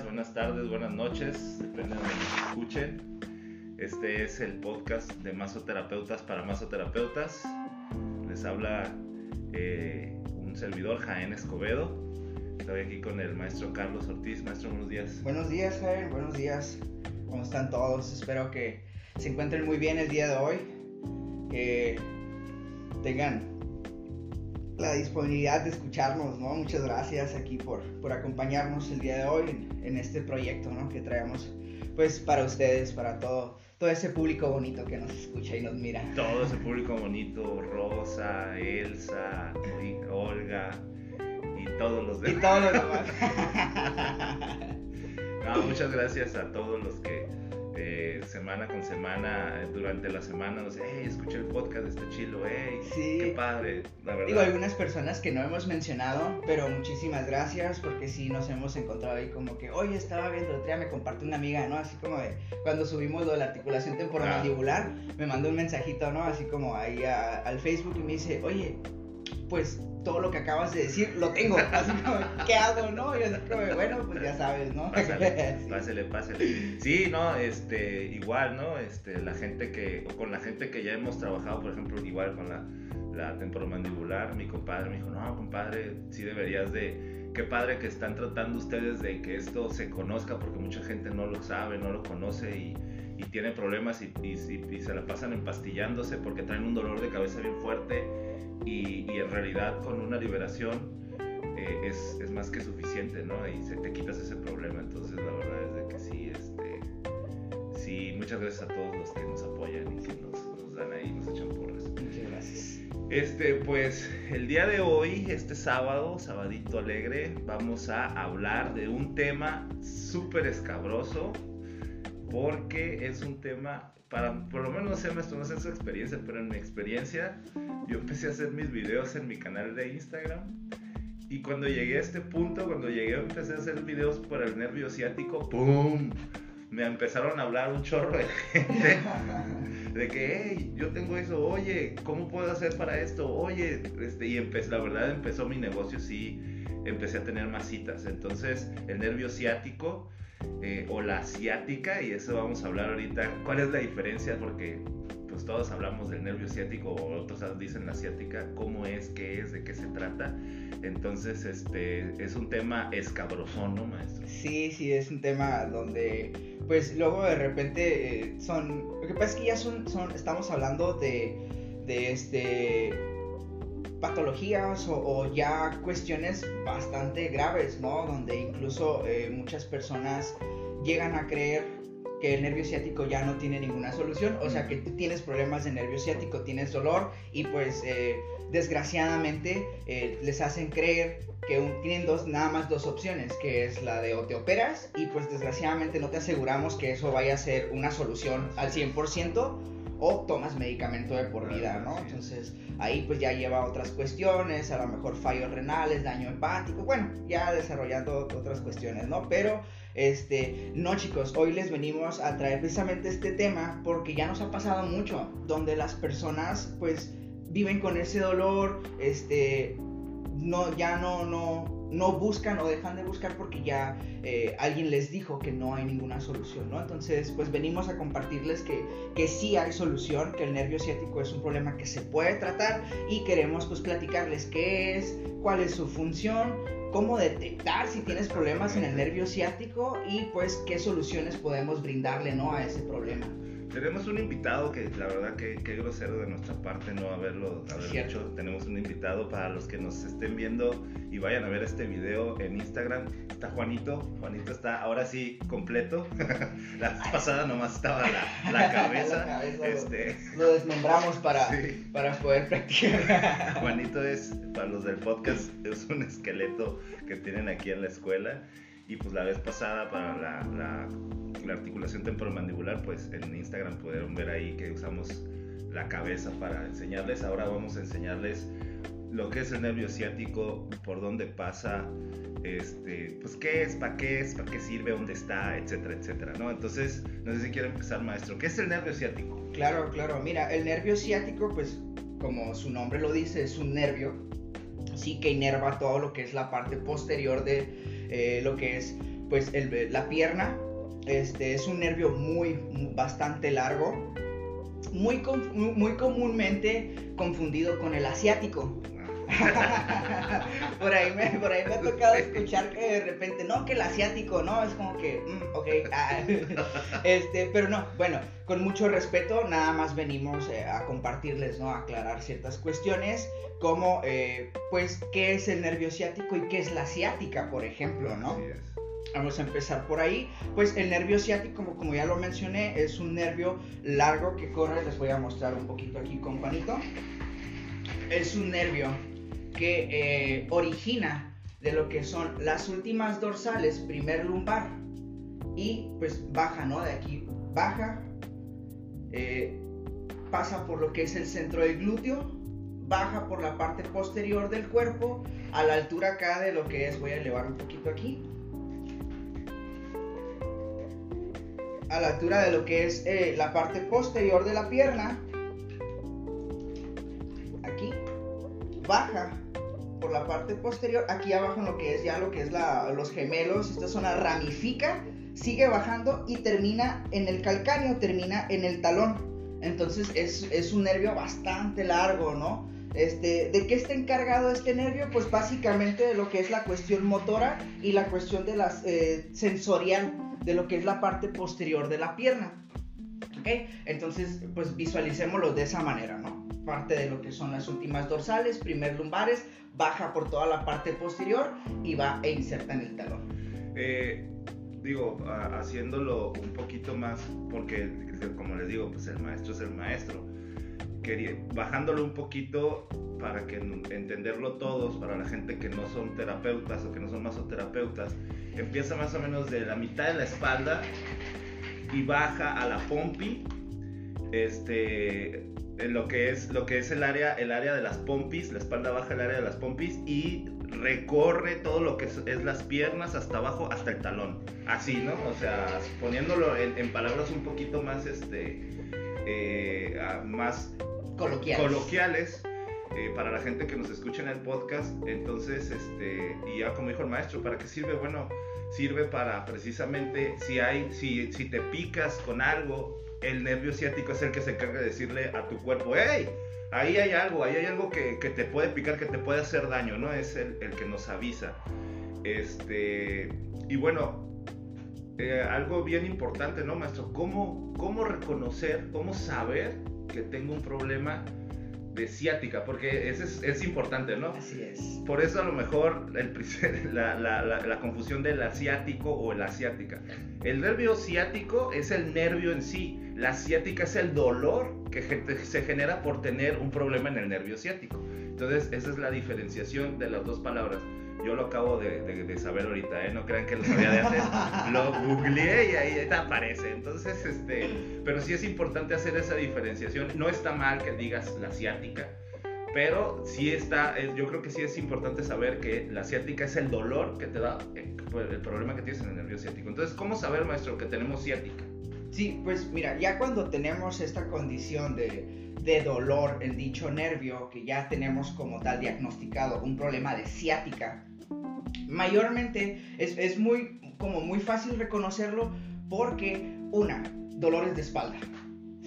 buenas tardes, buenas noches, depende de donde escuchen. Este es el podcast de masoterapeutas para masoterapeutas. Les habla eh, un servidor, Jaén Escobedo. Estoy aquí con el maestro Carlos Ortiz. Maestro, buenos días. Buenos días, Jaén, buenos días. ¿Cómo están todos? Espero que se encuentren muy bien el día de hoy. Que tengan la disponibilidad de escucharnos, ¿no? Muchas gracias aquí por, por acompañarnos el día de hoy en, en, este proyecto, ¿no? Que traemos, pues, para ustedes, para todo, todo ese público bonito que nos escucha y nos mira. Todo ese público bonito, Rosa, Elsa, Olga y todos los demás. Y todos los demás. no, muchas gracias a todos los que eh, semana con semana, durante la semana, no sé, hey, escuché el podcast, está chilo, hey, sí. qué padre, la verdad. Digo, algunas personas que no hemos mencionado, pero muchísimas gracias porque sí nos hemos encontrado ahí como que, oye, estaba viendo, día me comparte una amiga, ¿no? Así como de, cuando subimos lo de la articulación temporomandibular, ah. me mandó un mensajito, ¿no? Así como ahí al Facebook y me dice, oye, pues todo lo que acabas de decir lo tengo. Así como, ¿qué hago, no? Y así como, bueno, pues ya sabes, ¿no? Pásale, sí. pásale, pásale. Sí, no, este, igual, ¿no? Este, la gente que, o con la gente que ya hemos trabajado, por ejemplo, igual con la, la temporomandibular, mi compadre me dijo, no, compadre, sí deberías de, qué padre que están tratando ustedes de que esto se conozca, porque mucha gente no lo sabe, no lo conoce y, y tiene problemas y, y, y se la pasan empastillándose porque traen un dolor de cabeza bien fuerte y, en realidad con una liberación eh, es, es, más que suficiente, ¿no? Y se, te quitas ese problema. Entonces la verdad es de que sí, este, sí, muchas gracias a todos los que nos apoyan y que nos, nos dan ahí, nos echan porras. Muchas gracias. Este, pues el día de hoy, este sábado, sabadito alegre, vamos a hablar de un tema súper escabroso porque es un tema para, por lo menos no sé, maestro, no sé su experiencia, pero en mi experiencia, yo empecé a hacer mis videos en mi canal de Instagram. Y cuando llegué a este punto, cuando llegué, empecé a hacer videos por el nervio ciático, ¡pum! Me empezaron a hablar un chorro de gente. De que, hey, yo tengo eso, oye, ¿cómo puedo hacer para esto? Oye, este, y empecé, la verdad empezó mi negocio, sí, empecé a tener más citas. Entonces, el nervio ciático eh, o la asiática, y eso vamos a hablar ahorita. ¿Cuál es la diferencia? Porque pues todos hablamos del nervio asiático o otros dicen la asiática, cómo es, qué es, de qué se trata. Entonces, este es un tema escabrosón, ¿no, maestro? Sí, sí, es un tema donde, pues luego de repente eh, son, lo que pasa es que ya son, son estamos hablando de, de este patologías o, ya cuestiones bastante graves, ¿no? Donde incluso eh, muchas personas llegan a creer que el nervio ciático ya no tiene ninguna solución, o sea que tú tienes problemas de nervio ciático, tienes dolor y pues eh, desgraciadamente eh, les hacen creer que tienen dos, nada más dos opciones, que es la de o te operas y pues desgraciadamente no te aseguramos que eso vaya a ser una solución al 100% o tomas medicamento de por vida, ¿no? Entonces ahí pues ya lleva otras cuestiones, a lo mejor fallos renales, daño hepático, bueno, ya desarrollando otras cuestiones, ¿no? Pero este, no chicos, hoy les venimos a traer precisamente este tema porque ya nos ha pasado mucho, donde las personas pues viven con ese dolor, este, no, ya no, no, no buscan o dejan de buscar porque ya eh, alguien les dijo que no hay ninguna solución, ¿no? Entonces, pues venimos a compartirles que, que sí hay solución, que el nervio ciático es un problema que se puede tratar y queremos pues platicarles qué es, cuál es su función, cómo detectar si tienes problemas en el nervio ciático y pues qué soluciones podemos brindarle, ¿no? A ese problema. Tenemos un invitado que la verdad que, qué grosero de nuestra parte no haberlo haber hecho. Tenemos un invitado para los que nos estén viendo y vayan a ver este video en Instagram. Está Juanito. Juanito está ahora sí completo. la vez pasada nomás estaba la, la cabeza. este... lo, desmembramos para, para poder practicar. Juanito es, para los del podcast, es un esqueleto que tienen aquí en la escuela. Y pues la vez pasada para la, la, la articulación temporomandibular, pues en Instagram pudieron ver ahí que usamos la cabeza para enseñarles. Ahora vamos a enseñarles lo que es el nervio ciático, por dónde pasa, este, pues qué es, para qué es, para qué sirve, dónde está, etcétera, etcétera, ¿no? Entonces, no sé si quiere empezar, maestro. ¿Qué es el nervio ciático? Claro, claro. Mira, el nervio ciático, pues, como su nombre lo dice, es un nervio, sí que inerva todo lo que es la parte posterior de eh, lo que es pues la pierna este, es un nervio muy, bastante largo, muy, muy comúnmente confundido con el asiático. por, ahí me, por ahí me ha tocado escuchar que de repente, no, que el asiático, ¿no? Es como que, mm, ok, ah. este, pero no, bueno, con mucho respeto, nada más venimos eh, a compartirles, ¿no? A aclarar ciertas cuestiones, como, eh, pues, qué es el nervio ciático y qué es la ciática, por ejemplo, ¿no? Vamos a empezar por ahí. Pues el nervio ciático, como, como ya lo mencioné, es un nervio largo que corre. Les voy a mostrar un poquito aquí con Juanito. Es un nervio que eh, origina de lo que son las últimas dorsales, primer lumbar, y pues baja, ¿no? De aquí baja, eh, pasa por lo que es el centro del glúteo, baja por la parte posterior del cuerpo, a la altura acá de lo que es, voy a elevar un poquito aquí, a la altura de lo que es eh, la parte posterior de la pierna, baja por la parte posterior, aquí abajo en lo que es ya lo que es los gemelos, esta zona ramifica, sigue bajando y termina en el calcáneo, termina en el talón. Entonces es, un nervio bastante largo, ¿no? Este, ¿De qué está encargado este nervio? Pues básicamente de lo que es la cuestión motora y la cuestión de la eh, sensorial de lo que es la parte posterior de la pierna. ¿Ok? Entonces, pues visualicémoslo de esa manera, ¿no? Parte de lo que son las últimas dorsales, primer lumbares, baja por toda la parte posterior y va e inserta en el talón. Eh, digo, haciéndolo un poquito más, porque como les digo, pues el maestro es el maestro. Quería, bajándolo un poquito para que entenderlo todos, para la gente que no son terapeutas o que no son masoterapeutas, empieza más o menos de la mitad de la espalda y baja a la pompi, este, en lo que es lo que es el área el área de las pompis, la espalda baja el área de las pompis y recorre todo lo que es, las piernas hasta abajo hasta el talón, así, ¿no? O sea, poniéndolo en, palabras un poquito más este eh, más coloquiales, coloquiales eh, para la gente que nos escucha en el podcast. Entonces, este, y ya como dijo el maestro, ¿para qué sirve? Bueno, sirve para precisamente si hay, si, si te picas con algo, el nervio ciático es el que se encarga de decirle a tu cuerpo, hey, ahí hay algo, ahí hay algo que, que te puede picar, que te puede hacer daño, ¿no? Es el, el que nos avisa. Este, y bueno, eh, algo bien importante, ¿no, maestro? ¿Cómo, ¿Cómo reconocer, cómo saber que tengo un problema de ciática, porque eso es, es, importante, ¿no? Así es. Por eso a lo mejor el, la, la, la, confusión del asiático o la asiática. El nervio ciático es el nervio en sí, la ciática es el dolor que se genera por tener un problema en el nervio ciático. Entonces, esa es la diferenciación de las dos palabras. Yo lo acabo de, de, saber ahorita, ¿eh? No crean que lo sabía de antes. lo googleé y ahí aparece. Entonces, este, pero sí es importante hacer esa diferenciación. No está mal que digas la asiática, pero sí está, yo creo que sí es importante saber que la ciática es el dolor que te da eh, el problema que tienes en el nervio ciático. Entonces, ¿cómo saber, maestro, que tenemos ciática? Sí, pues mira, ya cuando tenemos esta condición de, de dolor en dicho nervio, que ya tenemos como tal diagnosticado un problema de ciática, mayormente es, muy, como muy fácil reconocerlo porque, una, dolores de espalda.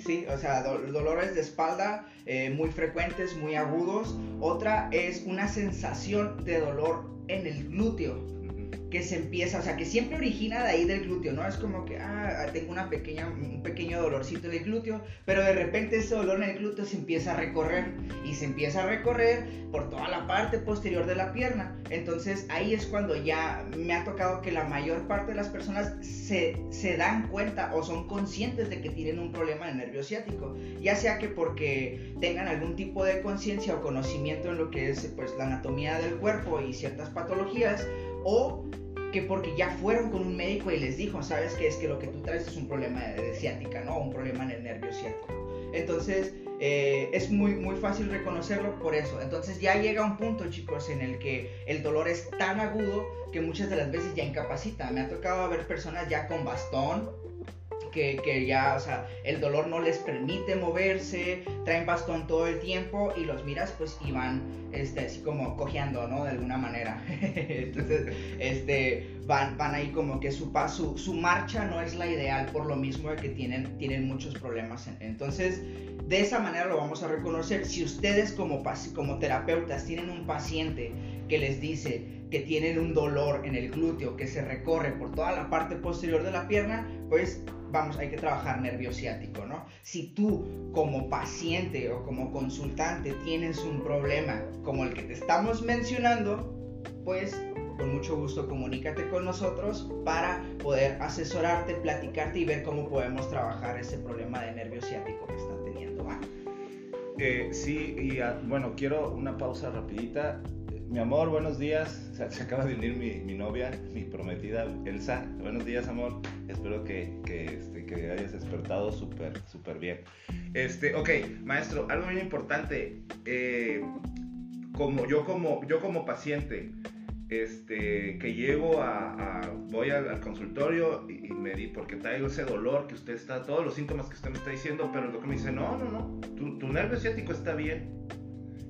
Sí, o sea, dolores de espalda eh, muy frecuentes, muy agudos. Otra es una sensación de dolor en el glúteo que se empieza, o sea, que siempre origina de ahí del glúteo, ¿no? Es como que, ah, tengo un pequeño dolorcito en el glúteo, pero de repente ese dolor en el glúteo se empieza a recorrer y se empieza a recorrer por toda la parte posterior de la pierna. Entonces ahí es cuando ya me ha tocado que la mayor parte de las personas se, se dan cuenta o son conscientes de que tienen un problema de nervio ciático, ya sea que porque tengan algún tipo de conciencia o conocimiento en lo que es pues la anatomía del cuerpo y ciertas patologías o que porque ya fueron con un médico y les dijo, sabes que es que lo que tú traes es un problema de ciática, ¿no? Un problema en el nervio ciático. Entonces, eh, es muy, muy fácil reconocerlo por eso. Entonces ya llega un punto, chicos, en el que el dolor es tan agudo que muchas de las veces ya incapacita. Me ha tocado ver personas ya con bastón, que, ya, o sea, el dolor no les permite moverse, traen bastón todo el tiempo y los miras pues y van, este, así como cojeando, ¿no? De alguna manera. Entonces, este, van, van ahí como que su, su, su marcha no es la ideal por lo mismo de que tienen, tienen muchos problemas. Entonces, de esa manera lo vamos a reconocer. Si ustedes como, como terapeutas tienen un paciente que les dice que tienen un dolor en el glúteo que se recorre por toda la parte posterior de la pierna, pues vamos, hay que trabajar nervio ciático, ¿no? Si tú como paciente o como consultante tienes un problema como el que te estamos mencionando, pues con mucho gusto comunícate con nosotros para poder asesorarte, platicarte y ver cómo podemos trabajar ese problema de nervio ciático que están teniendo. Eh, sí, y bueno, quiero una pausa rapidita. Mi amor, buenos días. Se, acaba de unir mi, mi, novia, mi prometida Elsa. Buenos días, amor. Espero que despertado súper, súper bien. Este, ok, maestro, algo bien importante. Eh, como, yo, como, yo como paciente, este, que llego a, voy al, consultorio y, me di, porque traigo ese dolor que usted está, todos los síntomas que usted me está diciendo, pero lo que me dice, no, no, no, tu, tu nervio ciático está bien.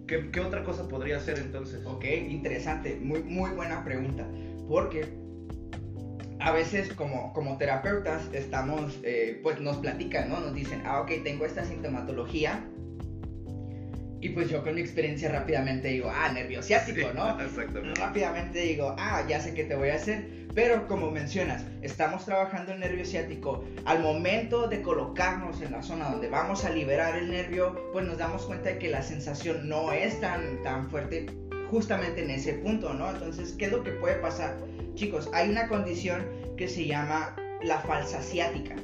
¿Qué, ¿Qué, otra cosa podría hacer entonces? Ok, interesante, muy, muy buena pregunta, porque a veces como, como terapeutas estamos, eh, pues nos platican, ¿no? Nos dicen, ah, ok, tengo esta sintomatología, y pues yo con mi experiencia rápidamente digo, ah, nerviosiático, ¿no? Exactamente. Rápidamente digo, ah, ya sé qué te voy a hacer. Pero como mencionas, estamos trabajando el nervio ciático. Al momento de colocarnos en la zona donde vamos a liberar el nervio, pues nos damos cuenta de que la sensación no es tan, tan fuerte justamente en ese punto, ¿no? Entonces, ¿qué es lo que puede pasar? Chicos, hay una condición que se llama la falsa ciática.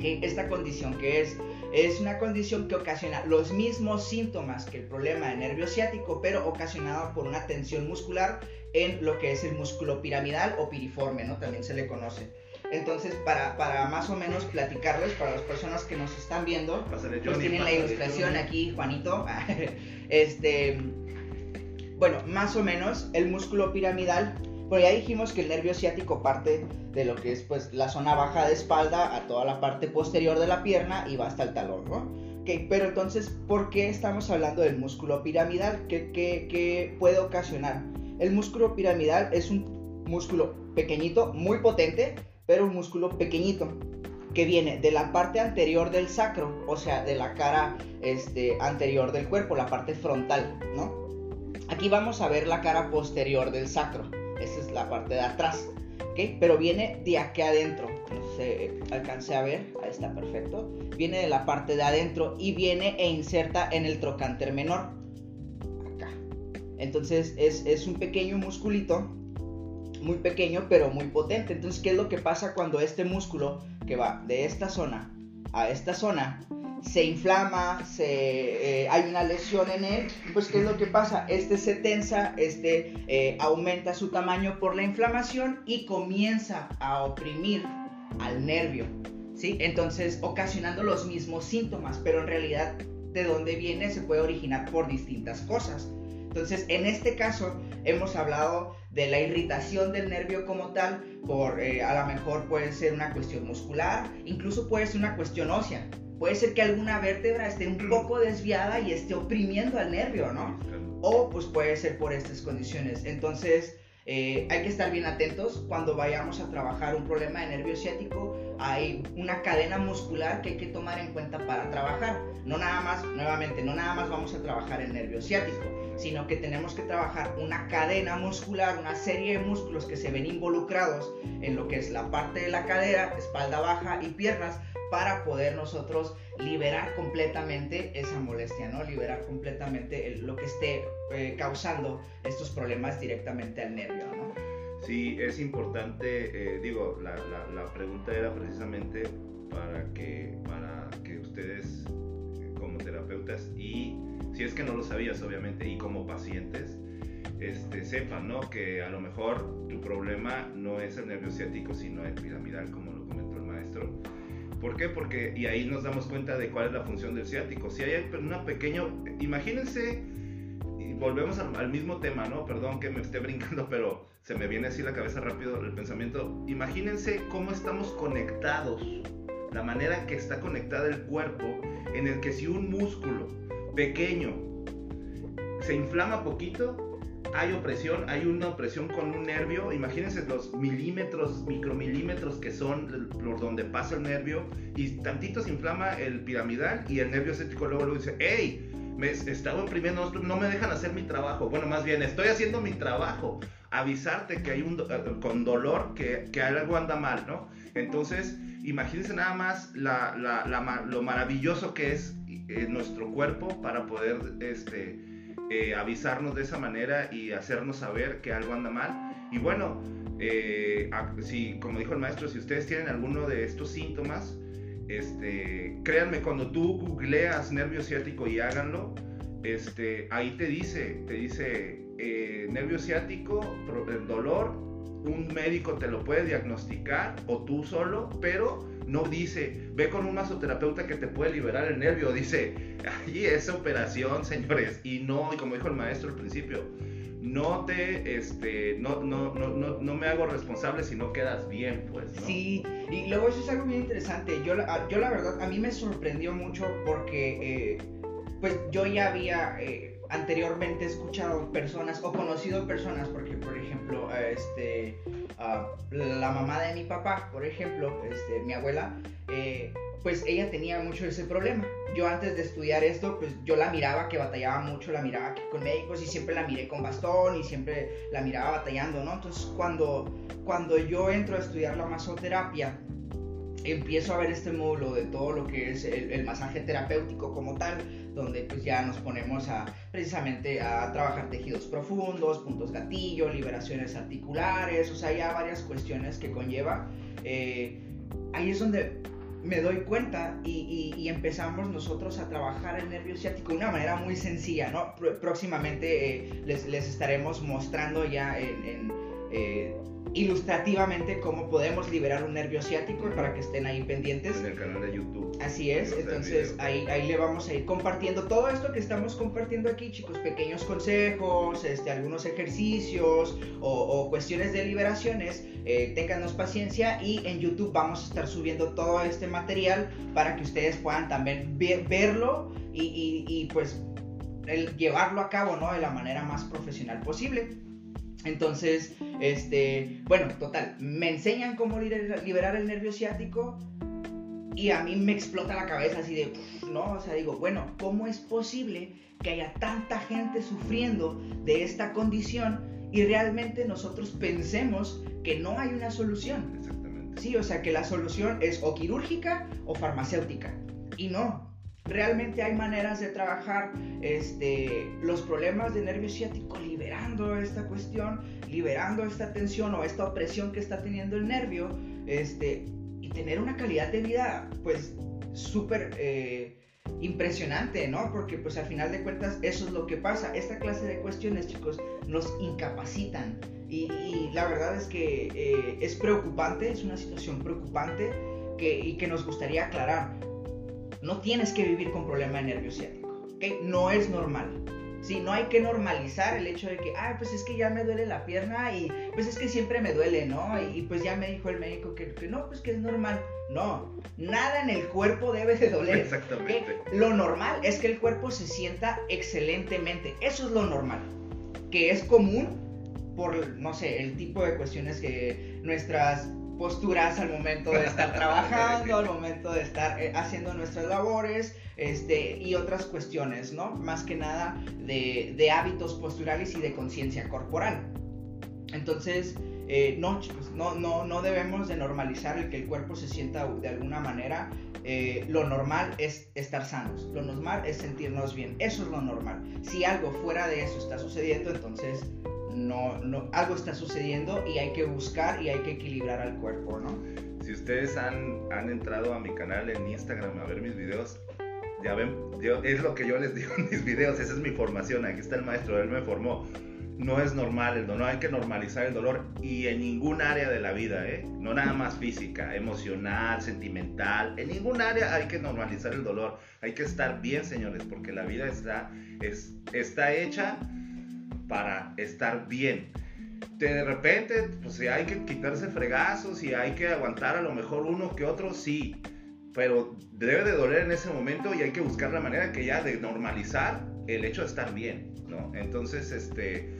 que Esta condición que es es una condición que ocasiona los mismos síntomas que el problema de nervio ciático, pero ocasionado por una tensión muscular en lo que es el músculo piramidal o piriforme, ¿no? También se le conoce. Entonces, para, para más o menos platicarles, para las personas que nos están viendo, pues tienen la ilustración aquí, Juanito. este, bueno, más o menos el músculo piramidal pero ya dijimos que el nervio ciático parte de lo que es pues la zona baja de espalda a toda la parte posterior de la pierna y va hasta el talón, ¿no? Okay, pero entonces, ¿por qué estamos hablando del músculo piramidal? ¿Qué, qué, qué puede ocasionar? El músculo piramidal es un músculo pequeñito, muy potente, pero un músculo pequeñito que viene de la parte anterior del sacro, o sea, de la cara este, anterior del cuerpo, la parte frontal, ¿no? Aquí vamos a ver la cara posterior del sacro. Esa es la parte de atrás. Pero viene de aquí adentro. No se alcance a ver. Ahí está perfecto. Viene de la parte de adentro y viene e inserta en el trocánter menor. Acá. Entonces es, es un pequeño musculito. Muy pequeño pero muy potente. Entonces, ¿qué es lo que pasa cuando este músculo que va de esta zona a esta zona se inflama, se, eh, hay una lesión en él, pues ¿qué es lo que pasa? Este se tensa, este eh, aumenta su tamaño por la inflamación y comienza a oprimir al nervio, ¿sí? Entonces ocasionando los mismos síntomas, pero en realidad de dónde viene se puede originar por distintas cosas. Entonces, en este caso hemos hablado de la irritación del nervio como tal, por eh, a lo mejor puede ser una cuestión muscular, incluso puede ser una cuestión ósea puede ser que alguna vértebra esté un poco desviada y esté oprimiendo al nervio, ¿no? O pues puede ser por estas condiciones. Entonces, eh, hay que estar bien atentos cuando vayamos a trabajar un problema de nervio ciático. Hay una cadena muscular que hay que tomar en cuenta para trabajar. No nada más, nuevamente, no nada más vamos a trabajar el nervio ciático, sino que tenemos que trabajar una cadena muscular, una serie de músculos que se ven involucrados en lo que es la parte de la cadera, espalda baja y piernas para poder nosotros liberar completamente esa molestia, ¿no? Liberar completamente lo que esté eh, causando estos problemas directamente al nervio, ¿no? Sí, es importante, eh, digo, la, la, pregunta era precisamente para que, para que ustedes como terapeutas y si es que no lo sabías obviamente y como pacientes este, sepan, ¿no? Que a lo mejor tu problema no es el nervio ciático, sino el piramidal, como lo comentó el maestro ¿Por qué? Porque, y ahí nos damos cuenta de cuál es la función del ciático. Si hay una pequeña, imagínense, y volvemos al, mismo tema, ¿no? Perdón que me esté brincando, pero se me viene así la cabeza rápido el pensamiento. Imagínense cómo estamos conectados la manera que está conectada el cuerpo, en el que si un músculo pequeño se inflama poquito, hay opresión, hay una opresión con un nervio. Imagínense los milímetros, micromilímetros que son por donde pasa el nervio y tantito se inflama el piramidal y el nervio estético luego, luego dice, ¡Ey! Me estaba oprimiendo, no me dejan hacer mi trabajo. Bueno, más bien, estoy haciendo mi trabajo. Avisarte que hay un, eh, con dolor que, que algo anda mal, ¿no? Entonces, imagínense nada más lo maravilloso que es eh, nuestro cuerpo para poder este, eh, avisarnos de esa manera y hacernos saber que algo anda mal. Y bueno, eh, si, como dijo el maestro, si ustedes tienen alguno de estos síntomas, este, créanme, cuando tú googleas nervio ciático y háganlo, este, ahí te dice, te dice nervio ciático, dolor, un médico te lo puede diagnosticar o tú solo, pero no dice, ve con un masoterapeuta que te puede liberar el nervio. Dice, ahí esa operación, señores. Y no, y como dijo el maestro al principio, no te, este, no, no, no, no, me hago responsable si no quedas bien, pues. Sí, y luego eso es algo bien interesante. Yo, yo la verdad, a mí me sorprendió mucho porque, eh, pues yo ya había... Eh, anteriormente escuchado personas o conocido personas, porque por este, la mamá de mi papá, por ejemplo, este, mi abuela, eh, pues ella tenía mucho ese problema. Yo antes de estudiar esto, pues yo la miraba que batallaba mucho, la miraba con médicos y siempre la miré con bastón y siempre la miraba batallando, ¿no? Entonces cuando, cuando yo entro a estudiar la masoterapia, empiezo a ver este módulo de todo lo que es el masaje terapéutico como tal, donde pues ya nos ponemos a precisamente a trabajar tejidos profundos, puntos gatillo, liberaciones articulares, o sea, ya varias cuestiones que conlleva. Eh, ahí es donde me doy cuenta y, empezamos nosotros a trabajar el nervio ciático de una manera muy sencilla, ¿no? Próximamente eh, les, estaremos mostrando ya en, eh, ilustrativamente cómo podemos liberar un nervio ciático para que estén ahí pendientes. En el canal de YouTube. Así es, entonces ahí, ahí le vamos a ir compartiendo todo esto que estamos compartiendo aquí, chicos, pequeños consejos, este, algunos ejercicios o, cuestiones de liberaciones. Eh, ténganos paciencia y en YouTube vamos a estar subiendo todo este material para que ustedes puedan también verlo y, y, pues el llevarlo a cabo ¿no? de la manera más profesional posible. Entonces, este, bueno, total, me enseñan cómo liberar el nervio ciático y a mí me explota la cabeza así de, no, o sea, digo, bueno, ¿cómo es posible que haya tanta gente sufriendo de esta condición y realmente nosotros pensemos que no hay una solución? Exactamente. Sí, o sea, que la solución es o quirúrgica o farmacéutica. Y no, realmente hay maneras de trabajar este, los problemas de nervio ciático liberando esta cuestión, liberando esta tensión o esta opresión que está teniendo el nervio este, y tener una calidad de vida pues súper eh, impresionante, ¿no? Porque pues al final de cuentas eso es lo que pasa. Esta clase de cuestiones, chicos, nos incapacitan. Y, la verdad es que eh, es preocupante, es una situación preocupante que, y que nos gustaría aclarar no tienes que vivir con problema de nervio ciático, No es normal. Sí, no hay que normalizar el hecho de que, ah, pues es que ya me duele la pierna y pues es que siempre me duele, ¿no? Y, pues ya me dijo el médico que, no, pues que es normal. No, nada en el cuerpo debe de doler. Exactamente. Lo normal es que el cuerpo se sienta excelentemente. Eso es lo normal. Que es común por, no sé, el tipo de cuestiones que nuestras posturas al momento de estar trabajando, al momento de estar eh, haciendo nuestras labores este, y otras cuestiones, ¿no? Más que nada de, hábitos posturales y de conciencia corporal. Entonces, eh, no, no, no, no debemos de normalizar el que el cuerpo se sienta de alguna manera. Eh, lo normal es estar sanos, lo normal es sentirnos bien, eso es lo normal. Si algo fuera de eso está sucediendo, entonces no, no, algo está sucediendo y hay que buscar y hay que equilibrar al cuerpo, ¿no? Si ustedes han, han entrado a mi canal en Instagram a ver mis videos, ya ven, yo, es lo que yo les digo en mis videos, esa es mi formación, aquí está el maestro, él me formó. No es normal el dolor, hay que normalizar el dolor y en ningún área de la vida, ¿eh? no nada más física, emocional, sentimental, en ningún área hay que normalizar el dolor. Hay que estar bien, señores, porque la vida está, es, está hecha para estar bien. De repente, pues si hay que quitarse fregazos y hay que aguantar a lo mejor uno que otro, sí. pero debe de doler en ese momento y hay que buscar la manera que ya de normalizar el hecho de estar bien, ¿no? Entonces, este,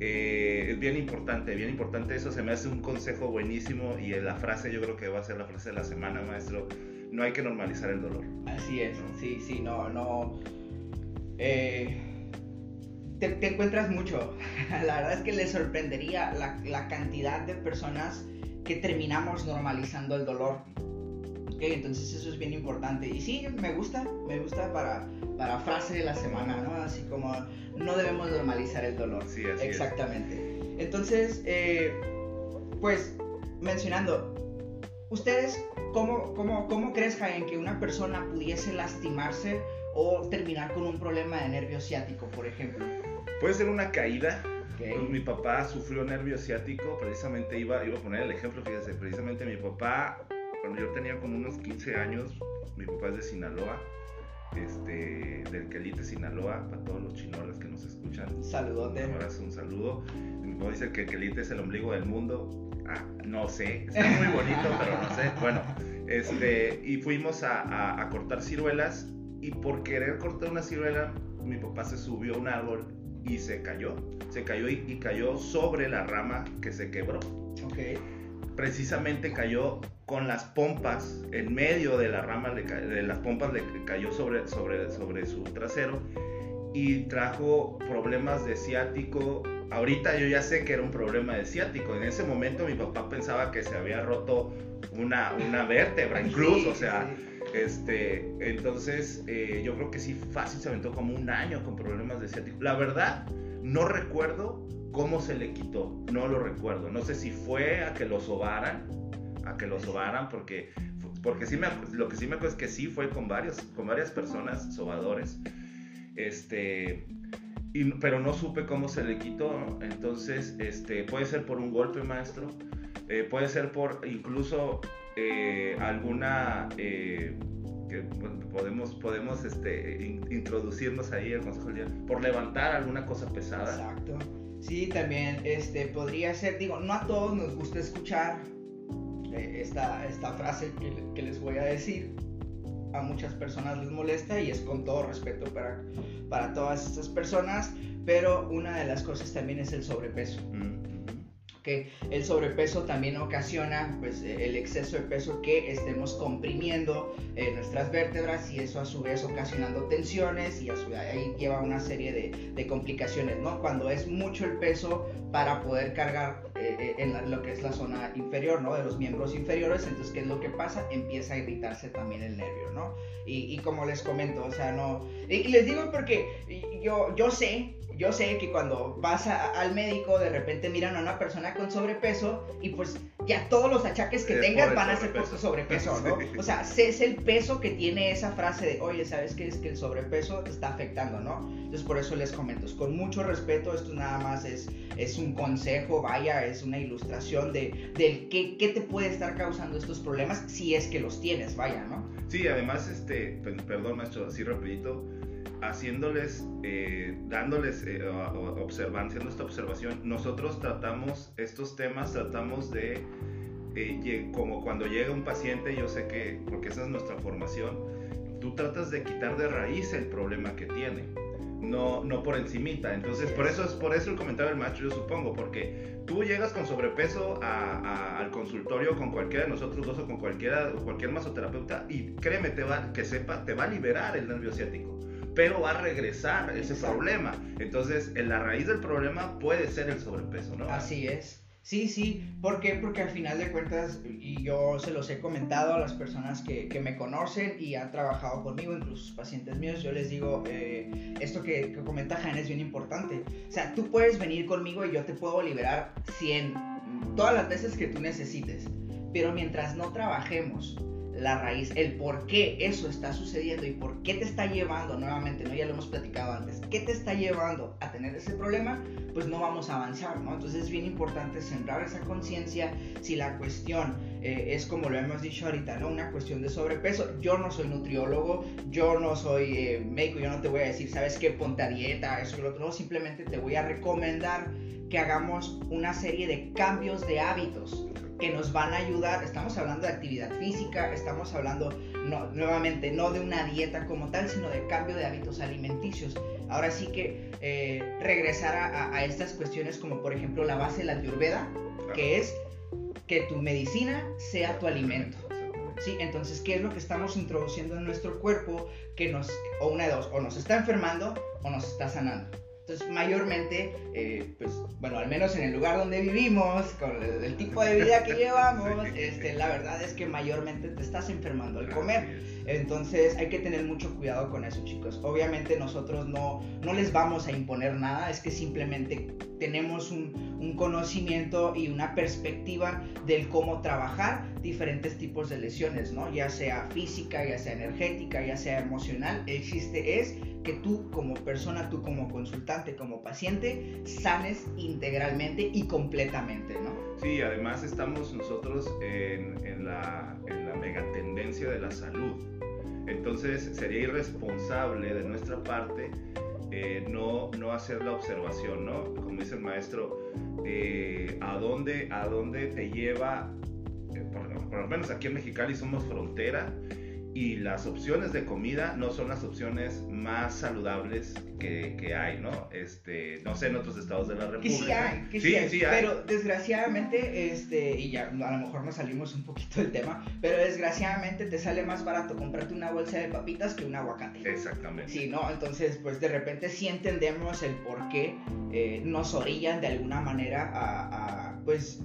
eh, es bien importante, bien importante eso, se me hace un consejo buenísimo y la frase yo creo que va a ser la frase de la semana, maestro, no hay que normalizar el dolor. Así es, sí, sí, no, no. Eh, te, encuentras mucho, la verdad es que le sorprendería la, la cantidad de personas que terminamos normalizando el dolor entonces eso es bien importante. Y sí, me gusta, me gusta para, para frase de la semana, ¿no? Así como no debemos normalizar el dolor. Sí, así Exactamente. Entonces, eh, pues, mencionando, ¿ustedes cómo, cómo, cómo crees, Jaén, que una persona pudiese lastimarse o terminar con un problema de nervio ciático, por ejemplo? Puede ser una caída, pues, mi papá sufrió nervio ciático, precisamente iba, iba a poner el ejemplo, fíjese, precisamente mi papá cuando yo tenía como unos 15 años, mi papá es de Sinaloa, este, del Quelite, Sinaloa, para todos los chinolas que nos escuchan. Saludote. Un abrazo, un saludo. Mi papá dice que el Quelite es el ombligo del mundo. Ah, no sé, está muy bonito, pero no sé. Bueno, este, y fuimos a, a, cortar ciruelas y por querer cortar una ciruela, mi papá se subió a un árbol y se cayó. Se cayó y, y cayó sobre la rama que se quebró. Ok precisamente cayó con las pompas en medio de la rama de, las pompas le cayó sobre, sobre, sobre su trasero y trajo problemas de ciático ahorita yo ya sé que era un problema de ciático en ese momento mi papá pensaba que se había roto una, una vértebra incluso o sea este entonces eh, yo creo que sí fácil se aventó como un año con problemas de ciático la verdad no recuerdo ¿Cómo se le quitó? No lo recuerdo. No sé si fue a que lo sobaran, a que lo sobaran, porque, porque sí me, lo que sí me acuerdo es que sí fue con, varios, con varias personas sobadores. Este, pero no supe cómo se le quitó. Entonces, este, puede ser por un golpe, maestro. Eh, puede ser por incluso eh, alguna... Eh, que podemos, podemos este, introducirnos ahí al consejo del día, por levantar alguna cosa pesada. Exacto. Sí, también este, podría ser, digo, no a todos nos gusta escuchar eh, esta, esta frase que, les voy a decir. A muchas personas les molesta y es con todo respeto para, para todas estas personas, pero una de las cosas también es el sobrepeso. Mm el sobrepeso también ocasiona pues, el exceso de peso que estemos comprimiendo eh, nuestras vértebras y eso a su vez ocasionando tensiones y a su, ahí lleva una serie de, de, complicaciones, ¿no? Cuando es mucho el peso para poder cargar eh, eh, en lo que es la zona inferior, ¿no? De los miembros inferiores, entonces, ¿qué es lo que pasa? Empieza a irritarse también el nervio, ¿no? Y, y como les comento, o sea, no... Y, les digo porque yo, yo sé yo sé que cuando vas al médico, de repente miran a una persona con sobrepeso y pues ya todos los achaques que tengas van a ser por tu sobrepeso, ¿no? O sea, es el peso que tiene esa frase de, oye, ¿sabes qué es que el sobrepeso te está afectando, ¿no? Entonces por eso les comento, con mucho respeto, esto nada más es, es un consejo, vaya, es una ilustración de, del qué, qué te puede estar causando estos problemas si es que los tienes, vaya, ¿no? Sí, además, este, perdón, maestro, así rapidito haciéndoles, eh, dándoles, eh, observando, haciendo esta observación, nosotros tratamos estos temas, tratamos de, eh, como cuando llega un paciente, yo sé que, porque esa es nuestra formación, tú tratas de quitar de raíz el problema que tiene, no, no por encimita. Entonces, por eso es por eso el comentario del macho, yo supongo, porque tú llegas con sobrepeso al consultorio con cualquiera de nosotros dos o con cualquiera, cualquier masoterapeuta y créeme, te va, que sepa, te va a liberar el nervio ciático pero va a regresar ese problema. Entonces, en la raíz del problema puede ser el sobrepeso, ¿no? Así es. Sí, sí, ¿por qué? Porque al final de cuentas, y yo se los he comentado a las personas que, que me conocen y han trabajado conmigo, incluso pacientes míos, yo les digo, eh, esto que, que comenta Jan es bien importante. O sea, tú puedes venir conmigo y yo te puedo liberar 100, todas las veces que tú necesites, pero mientras no trabajemos la raíz, el por qué eso está sucediendo y por qué te está llevando, nuevamente, ¿no? Ya lo hemos platicado antes, ¿qué te está llevando a tener ese problema? Pues no vamos a avanzar, ¿no? Entonces es bien importante sembrar esa conciencia si la cuestión eh, es como lo hemos dicho ahorita, ¿no? Una cuestión de sobrepeso. Yo no soy nutriólogo, yo no soy eh, médico, yo no te voy a decir, ¿sabes qué? Ponte a dieta, eso y lo otro. simplemente te voy a recomendar que hagamos una serie de cambios de hábitos que nos van a ayudar. Estamos hablando de actividad física, estamos hablando no, nuevamente no de una dieta como tal, sino de cambio de hábitos alimenticios. Ahora sí que eh, regresar a, estas cuestiones como por ejemplo la base de la ayurveda, que es que tu medicina sea tu alimento. Sí, entonces, ¿qué es lo que estamos introduciendo en nuestro cuerpo que nos, o una de dos, o nos está enfermando o nos está sanando? Entonces, mayormente, eh, pues, bueno, al menos en el lugar donde vivimos, con el, tipo de vida que llevamos, este, la verdad es que mayormente te estás enfermando al comer. Entonces, hay que tener mucho cuidado con eso, chicos. Obviamente, nosotros no, no les vamos a imponer nada, es que simplemente tenemos un, un conocimiento y una perspectiva del cómo trabajar diferentes tipos de lesiones, ¿no? Ya sea física, ya sea energética, ya sea emocional. El chiste es que tú como persona, tú como consultante, como paciente, sanes integralmente y completamente, ¿no? Sí, además estamos nosotros en, la, en la megatendencia de la salud. Entonces sería irresponsable de nuestra parte eh, no, no hacer la observación, ¿no? Como dice el maestro, eh, ¿a, dónde, ¿a dónde te lleva? Eh, por, por, lo menos aquí en Mexicali somos frontera y las opciones de comida no son las opciones más saludables que, que, hay, ¿no? Este, no sé, en otros estados de la República. Que sí hay, que sí, hay, sí hay. Pero desgraciadamente, este, y ya a lo mejor nos salimos un poquito del tema, pero desgraciadamente te sale más barato comprarte una bolsa de papitas que un aguacate. Exactamente. Sí, ¿no? Entonces, pues de repente sí entendemos el por qué eh, nos orillan de alguna manera a, a pues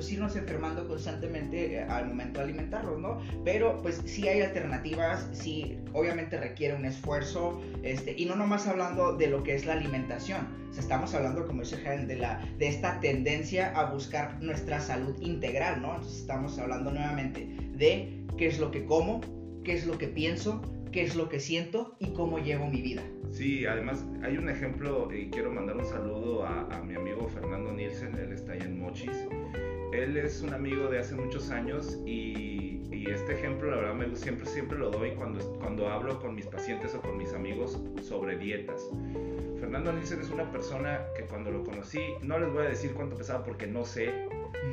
pues irnos enfermando constantemente eh, al momento de alimentarlos, ¿no? Pero pues sí hay alternativas, sí obviamente requiere un esfuerzo, este, y no nomás hablando de lo que es la alimentación, estamos hablando, como dice Helen, de, la, de esta tendencia a buscar nuestra salud integral, ¿no? Entonces estamos hablando nuevamente de qué es lo que como, qué es lo que pienso, qué es lo que siento y cómo llevo mi vida. Sí, además hay un ejemplo y quiero mandar un saludo a, a mi amigo Fernando Nielsen, él está ahí en Mochis él es un amigo de hace muchos años y, este ejemplo la verdad me, siempre, siempre lo doy cuando, cuando hablo con mis pacientes o con mis amigos sobre dietas. Fernando Nielsen es una persona que cuando lo conocí, no les voy a decir cuánto pesaba porque no sé,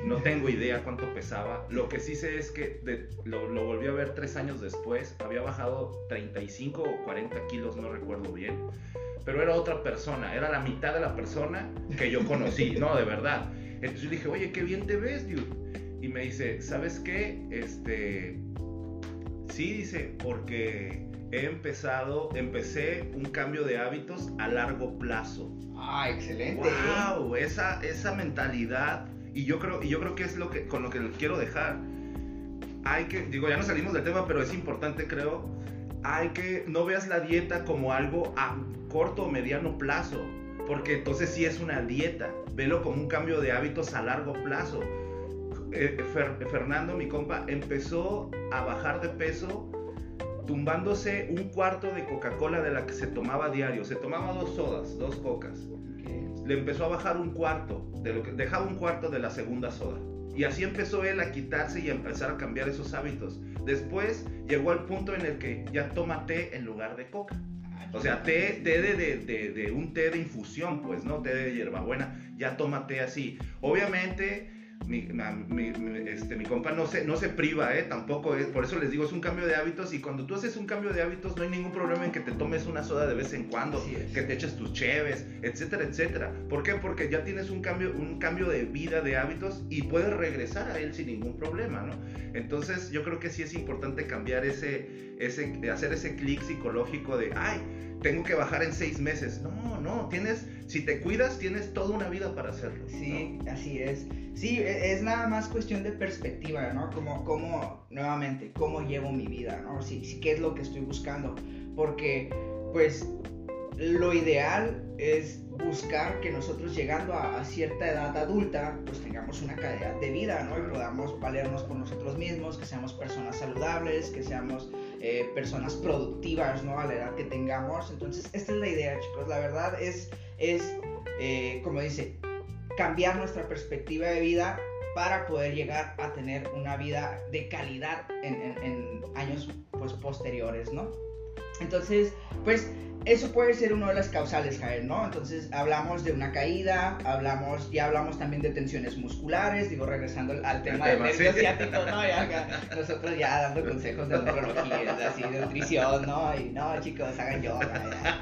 no tengo idea cuánto pesaba. Lo que sí sé es que lo, lo, volví a ver tres años después, había bajado 35 o 40 kilos, no recuerdo bien. Pero era otra persona, era la mitad de la persona que yo conocí, no, de verdad. Entonces yo dije, oye, qué bien te ves, dude. Y me dice, ¿sabes qué? Este, sí, dice, porque he empezado, empecé un cambio de hábitos a largo plazo. Ah, excelente. Wow, esa, esa mentalidad. Y yo creo, y yo creo que es lo que, con lo que quiero dejar. Hay que, digo, ya no salimos del tema, pero es importante, creo. Hay que, no veas la dieta como algo a corto o mediano plazo porque entonces sí es una dieta. Velo como un cambio de hábitos a largo plazo. Eh, Fernando, mi compa, empezó a bajar de peso tumbándose un cuarto de Coca-Cola de la que se tomaba diario. Se tomaba dos sodas, dos cocas. Le empezó a bajar un cuarto, de lo que, dejaba un cuarto de la segunda soda. Y así empezó él a quitarse y a empezar a cambiar esos hábitos. Después llegó al punto en el que ya toma té en lugar de coca. O sea, té, té de, de, de, un té de infusión, pues, ¿no? Té de hierbabuena, ya toma té así. Obviamente, mi, mi, este, mi compa no se, no se priva, ¿eh? Tampoco, es, por eso les digo, es un cambio de hábitos y cuando tú haces un cambio de hábitos no hay ningún problema en que te tomes una soda de vez en cuando, que te eches tus cheves, etcétera, etcétera. ¿Por qué? Porque ya tienes un cambio, un cambio de vida, de hábitos y puedes regresar a él sin ningún problema, ¿no? Entonces yo creo que sí es importante cambiar ese, ese hacer ese clic psicológico de, ay, tengo que bajar en seis meses. No, no, tienes, si te cuidas, tienes toda una vida para hacerlo. Sí, así es. Sí, e, es nada más cuestión de perspectiva, ¿no? Como, como nuevamente, cómo llevo mi vida, ¿no? Si, si, ¿Qué es lo que estoy buscando? Porque, pues, lo ideal es buscar que nosotros llegando a, a, cierta edad adulta, pues tengamos una calidad de vida, ¿no? Y podamos valernos por nosotros mismos, que seamos personas saludables, que seamos eh, personas productivas, ¿no? A la edad que tengamos. Entonces, esta es la idea, chicos. La verdad es, es eh, como dice, cambiar nuestra perspectiva de vida para poder llegar a tener una vida de calidad en, años pues, posteriores, ¿no? Entonces, pues eso puede ser uno de las causales, Jael, ¿no? Entonces hablamos de una caída, hablamos, ya hablamos también de tensiones musculares, digo, regresando al tema del nervio ciático, ¿no? Ya, nosotros ya dando consejos de neurología, así, de nutrición, ¿no? Y no, chicos, hagan yoga,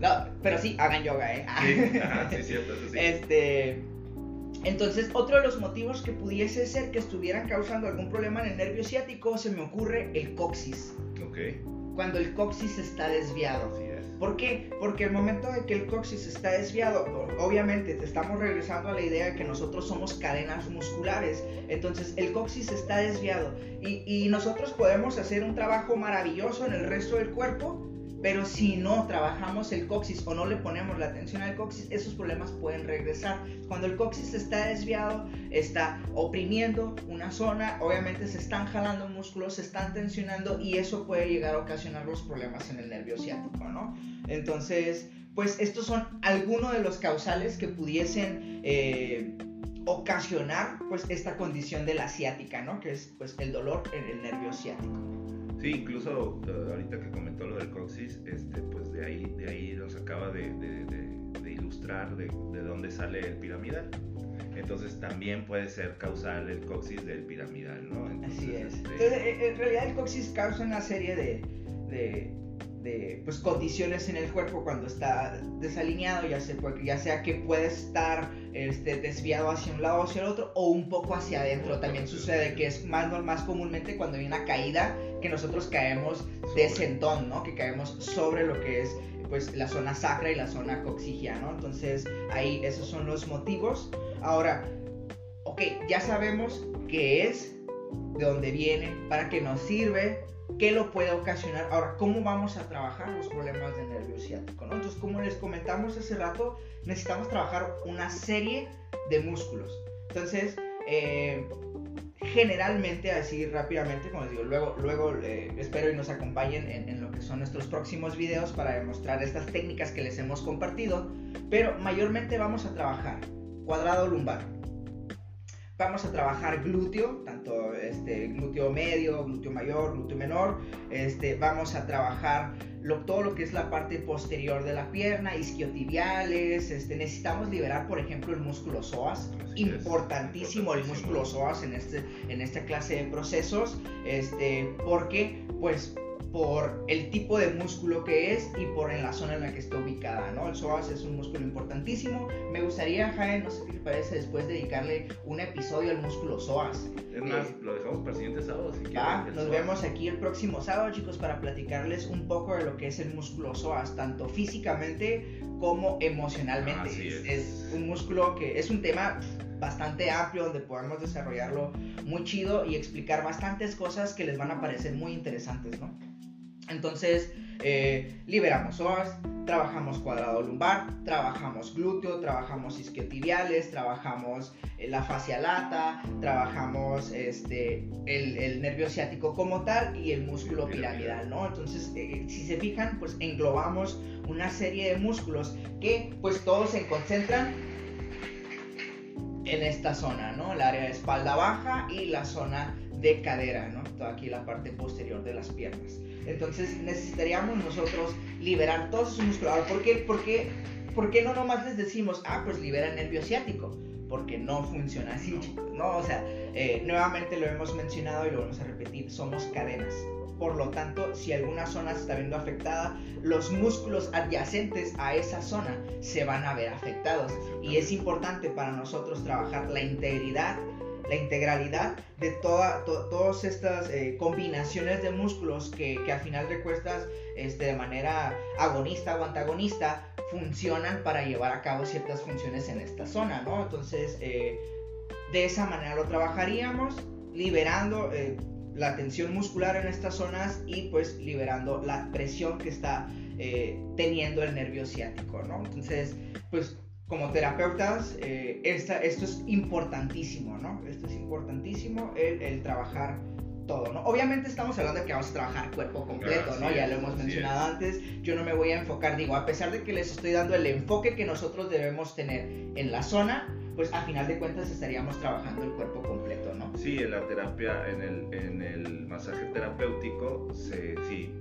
No, pero sí, hagan yoga, ¿eh? Sí, sí, cierto, eso sí. Este... Entonces, otro de los motivos que pudiese ser que estuvieran causando algún problema en el nervio ciático se me ocurre el coxis. Ok. Cuando el coxis está desviado. Así es. ¿Por qué? Porque el momento de que el coxis está desviado, obviamente te estamos regresando a la idea de que nosotros somos cadenas musculares. Entonces, el coxis está desviado y, y nosotros podemos hacer un trabajo maravilloso en el resto del cuerpo pero si no trabajamos el coxis o no le ponemos la atención al coxis, esos problemas pueden regresar. Cuando el coxis está desviado, está oprimiendo una zona, obviamente se están jalando músculos, se están tensionando y eso puede llegar a ocasionar los problemas en el nervio ciático, ¿no? Entonces, pues estos son algunos de los causales que pudiesen eh, ocasionar pues esta condición de la ciática, ¿no? Que es pues el dolor en el nervio ciático. Sí, incluso eh, ahorita que comentó lo del coxis, este, pues de ahí, de ahí nos acaba de, ilustrar de, dónde sale el piramidal. Entonces también puede ser causal el coxis del piramidal, ¿no? Así es. Este, Entonces, en realidad el coxis causa una serie de, de pues, condiciones en el cuerpo cuando está desalineado, ya sea, ya sea que puede estar este, desviado hacia un lado o hacia el otro o un poco hacia adentro. También sucede que es más, más comúnmente cuando hay una caída que nosotros caemos de sentón, ¿no? Que caemos sobre lo que es pues la zona sacra y la zona coxigia, ¿no? Entonces ahí esos son los motivos. Ahora, ok, ya sabemos qué es, de dónde viene, para qué nos sirve, qué lo puede ocasionar. Ahora, ¿cómo vamos a trabajar los problemas de nervio ciático? ¿no? Entonces, como les comentamos hace rato, necesitamos trabajar una serie de músculos. Entonces, eh, generalmente, así rápidamente, como les digo, luego, luego eh, espero y nos acompañen en, en, lo que son nuestros próximos videos para demostrar estas técnicas que les hemos compartido, pero mayormente vamos a trabajar cuadrado lumbar, vamos a trabajar glúteo, tanto este, glúteo medio, glúteo mayor, glúteo menor. Este, vamos a trabajar todo lo que es la parte posterior de la pierna, isquiotibiales. Este, necesitamos liberar, por ejemplo, el músculo psoas. importantísimo el músculo psoas en, este, en esta clase de procesos. Este, porque, pues, por el tipo de músculo que es y por en la zona en la que está ubicada, ¿no? El psoas es un músculo importantísimo. Me gustaría, Jaén, no sé qué te parece, después dedicarle un episodio al músculo psoas. Es más, eh, lo dejamos para el siguiente sábado, si Nos vemos aquí el próximo sábado, chicos, para platicarles un poco de lo que es el músculo psoas, tanto físicamente como emocionalmente. es. es un músculo que es un tema bastante amplio donde podemos desarrollarlo muy chido y explicar bastantes cosas que les van a parecer muy interesantes, ¿no? Entonces, eh, liberamos psoas, trabajamos cuadrado lumbar, trabajamos glúteo, trabajamos isquiotibiales, trabajamos eh, la fascia lata, trabajamos este, el, nervio ciático como tal y el músculo piramidal, ¿no? Entonces, eh, si se fijan, pues englobamos una serie de músculos que pues todos se concentran en esta zona, ¿no? El área de espalda baja y la zona de cadera, ¿no? Toda aquí la parte posterior de las piernas. Entonces necesitaríamos nosotros liberar todo su muscular. ¿Por qué? ¿Por qué, ¿Por qué no nomás les decimos, ah, pues libera el nervio ciático? Porque no funciona así, chicos, ¿no? O sea, eh, nuevamente lo hemos mencionado y lo vamos a repetir, somos cadenas. Por lo tanto, si alguna zona se está viendo afectada, los músculos adyacentes a esa zona se van a ver afectados. Y es importante para nosotros trabajar la integridad la integralidad de toda, todas estas eh, combinaciones de músculos que, que al final de cuentas, este, de manera agonista o antagonista, funcionan para llevar a cabo ciertas funciones en esta zona, ¿no? Entonces, eh, de esa manera lo trabajaríamos, liberando eh, la tensión muscular en estas zonas y pues liberando la presión que está teniendo el nervio ciático, ¿no? Entonces, pues como terapeutas, esto es importantísimo, ¿no? Esto es importantísimo, el, trabajar todo, ¿no? Obviamente estamos hablando de que vamos a trabajar cuerpo completo, ¿no? Ya lo hemos mencionado antes. Yo no me voy a enfocar, digo, a pesar de que les estoy dando el enfoque que nosotros debemos tener en la zona, pues a final de cuentas estaríamos trabajando el cuerpo completo, ¿no? Sí, en la terapia, en el, en el masaje terapéutico, se, sí,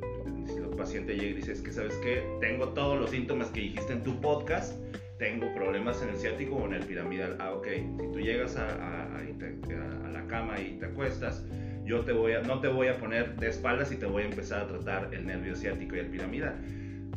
si el paciente llega y dice, es que sabes que tengo todos los síntomas que dijiste en tu podcast, tengo problemas en el ciático o en el piramidal. Ah, ok, si tú llegas a, a, a, a la cama y te acuestas, yo te voy a, no te voy a poner de espaldas y te voy a empezar a tratar el nervio ciático y el piramidal.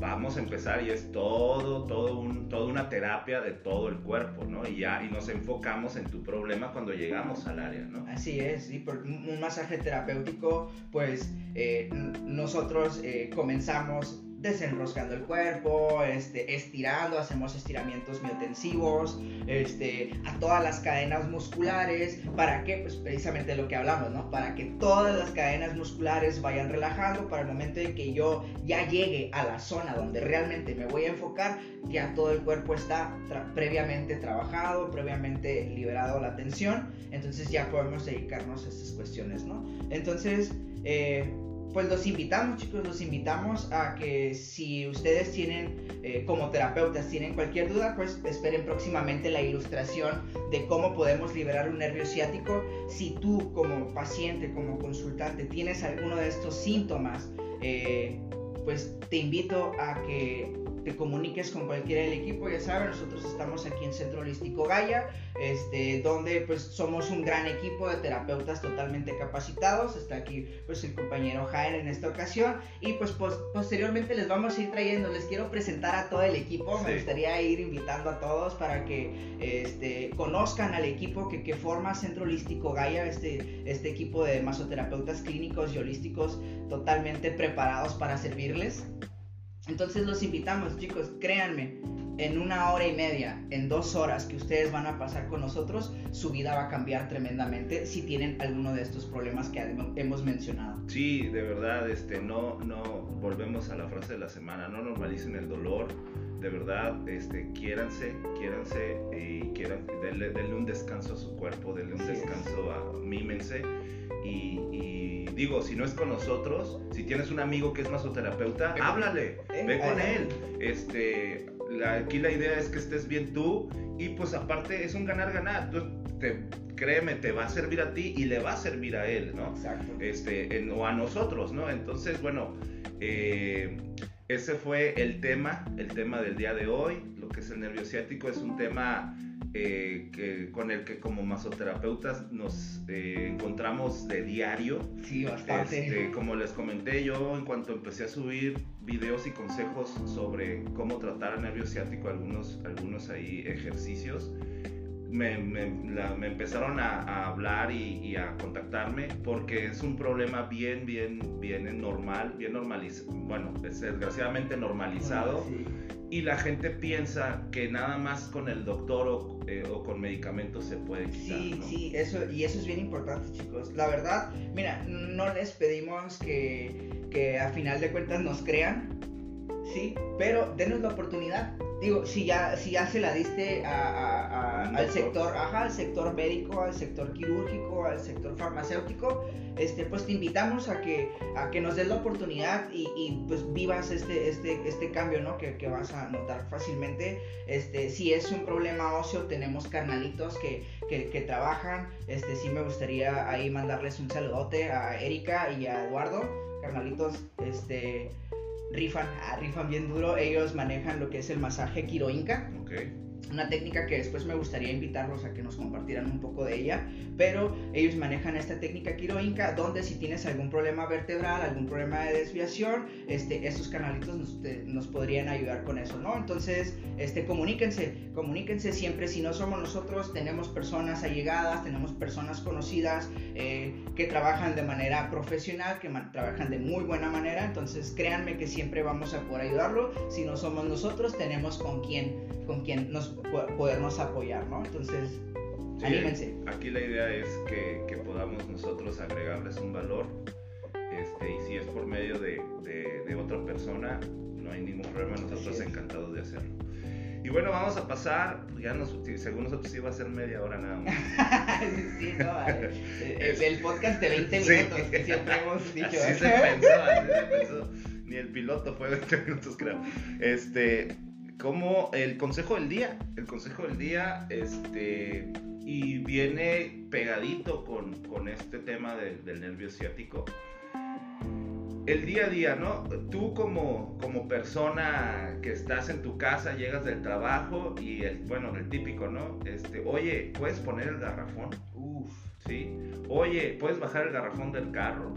Vamos a empezar y es todo, todo un, toda una terapia de todo el cuerpo, ¿no? Y ya, y nos enfocamos en tu problema cuando llegamos al área, ¿no? Así es, y por un masaje terapéutico, pues eh, nosotros eh, comenzamos desenroscando el cuerpo, este, estirando, hacemos estiramientos miotensivos, este, a todas las cadenas musculares, ¿para qué? Pues precisamente lo que hablamos, ¿no? Para que todas las cadenas musculares vayan relajando, para el momento en que yo ya llegue a la zona donde realmente me voy a enfocar, ya todo el cuerpo está previamente trabajado, previamente liberado la tensión, entonces ya podemos dedicarnos a estas cuestiones, ¿no? Entonces, eh, pues los invitamos, chicos, los invitamos a que si ustedes tienen, eh, como terapeutas, tienen cualquier duda, pues esperen próximamente la ilustración de cómo podemos liberar un nervio ciático. Si tú como paciente, como consultante, tienes alguno de estos síntomas, eh, pues te invito a que te comuniques con cualquiera del equipo, ya saben, nosotros estamos aquí en Centro Holístico Gaia, este, donde pues somos un gran equipo de terapeutas totalmente capacitados, está aquí pues el compañero Jael en esta ocasión y pues posteriormente les vamos a ir trayendo, les quiero presentar a todo el equipo, me gustaría ir invitando a todos para que este, conozcan al equipo que, que forma Centro Holístico Gaia, este, este equipo de masoterapeutas clínicos y holísticos totalmente preparados para servirles. Entonces los invitamos, chicos, créanme, en una hora y media, en dos horas que ustedes van a pasar con nosotros, su vida va a cambiar tremendamente si tienen alguno de estos problemas que hemos mencionado. Sí, de verdad, este, no, no, volvemos a la frase de la semana, no normalicen el dolor, de verdad, este, quiéranse, quiéranse y quieran, denle, un descanso a su cuerpo, denle un descanso a, mímense y, digo, si no es con nosotros, si tienes un amigo que es masoterapeuta, háblale, ve con él. Este, aquí la idea es que estés bien tú y pues aparte es un ganar-ganar. Te, créeme, te va a servir a ti y le va a servir a él, ¿no? Exacto. Este, o a nosotros, ¿no? Entonces, bueno, eh, ese fue el tema, el tema del día de hoy. Lo que es el nervio ciático es un tema eh, que, con el que como masoterapeutas nos eh, encontramos de diario. Sí, bastante. Este, como les comenté, yo en cuanto empecé a subir videos y consejos sobre cómo tratar el nervio ciático, algunos, algunos ahí ejercicios, me, me, me empezaron a, a hablar y, y, a contactarme porque es un problema bien, bien, bien normal, bien normalizado, bueno, es desgraciadamente normalizado. Sí y la gente piensa que nada más con el doctor o, eh, o con medicamentos se puede quitar. Sí, sí, eso, y eso es bien importante, chicos. La verdad, mira, no les pedimos que, que a final de cuentas nos crean, sí, pero denos la oportunidad digo, si ya, si ya se la diste al sector, ajá, al sector médico, al sector quirúrgico, al sector farmacéutico, este, pues te invitamos a que, a que nos des la oportunidad y, pues vivas este, este, este cambio, ¿no? Que, que, vas a notar fácilmente. Este, si es un problema óseo, tenemos carnalitos que, que, que trabajan. Este, sí me gustaría ahí mandarles un saludote a Erika y a Eduardo, carnalitos, este rifan, ah, rifan bien duro. Ellos manejan lo que es el masaje quiroinca. Okay una técnica que después me gustaría invitarlos a que nos compartieran un poco de ella, pero ellos manejan esta técnica quiroinca donde si tienes algún problema vertebral, algún problema de desviación, este, estos canalitos nos, podrían ayudar con eso, ¿no? Entonces, este, comuníquense, comuníquense siempre, si no somos nosotros, tenemos personas allegadas, tenemos personas conocidas eh, que trabajan de manera profesional, que trabajan de muy buena manera, entonces créanme que siempre vamos a poder ayudarlo, si no somos nosotros, tenemos con quién, con quién nos podernos apoyar, ¿no? Entonces, anímense. Aquí la idea es que, que, podamos nosotros agregarles un valor, este, y si es por medio de, de, otra persona, no hay ningún problema, nosotros encantados de hacerlo. Y bueno, vamos a pasar, ya nos, según nosotros iba a ser media hora nada más. sí, no, vale. el, el, podcast de 20 minutos que siempre hemos dicho. Así se pensó, así se pensó. Ni el piloto fue 20 minutos, creo. Este, como el consejo del día, el consejo del día, este, y viene pegadito con, con este tema del nervio ciático el día a día, ¿no? Tú como, como persona que estás en tu casa, llegas del trabajo y, el, bueno, el típico, ¿no? Este, oye, ¿puedes poner el garrafón? Uf, ¿sí? Oye, ¿puedes bajar el garrafón del carro?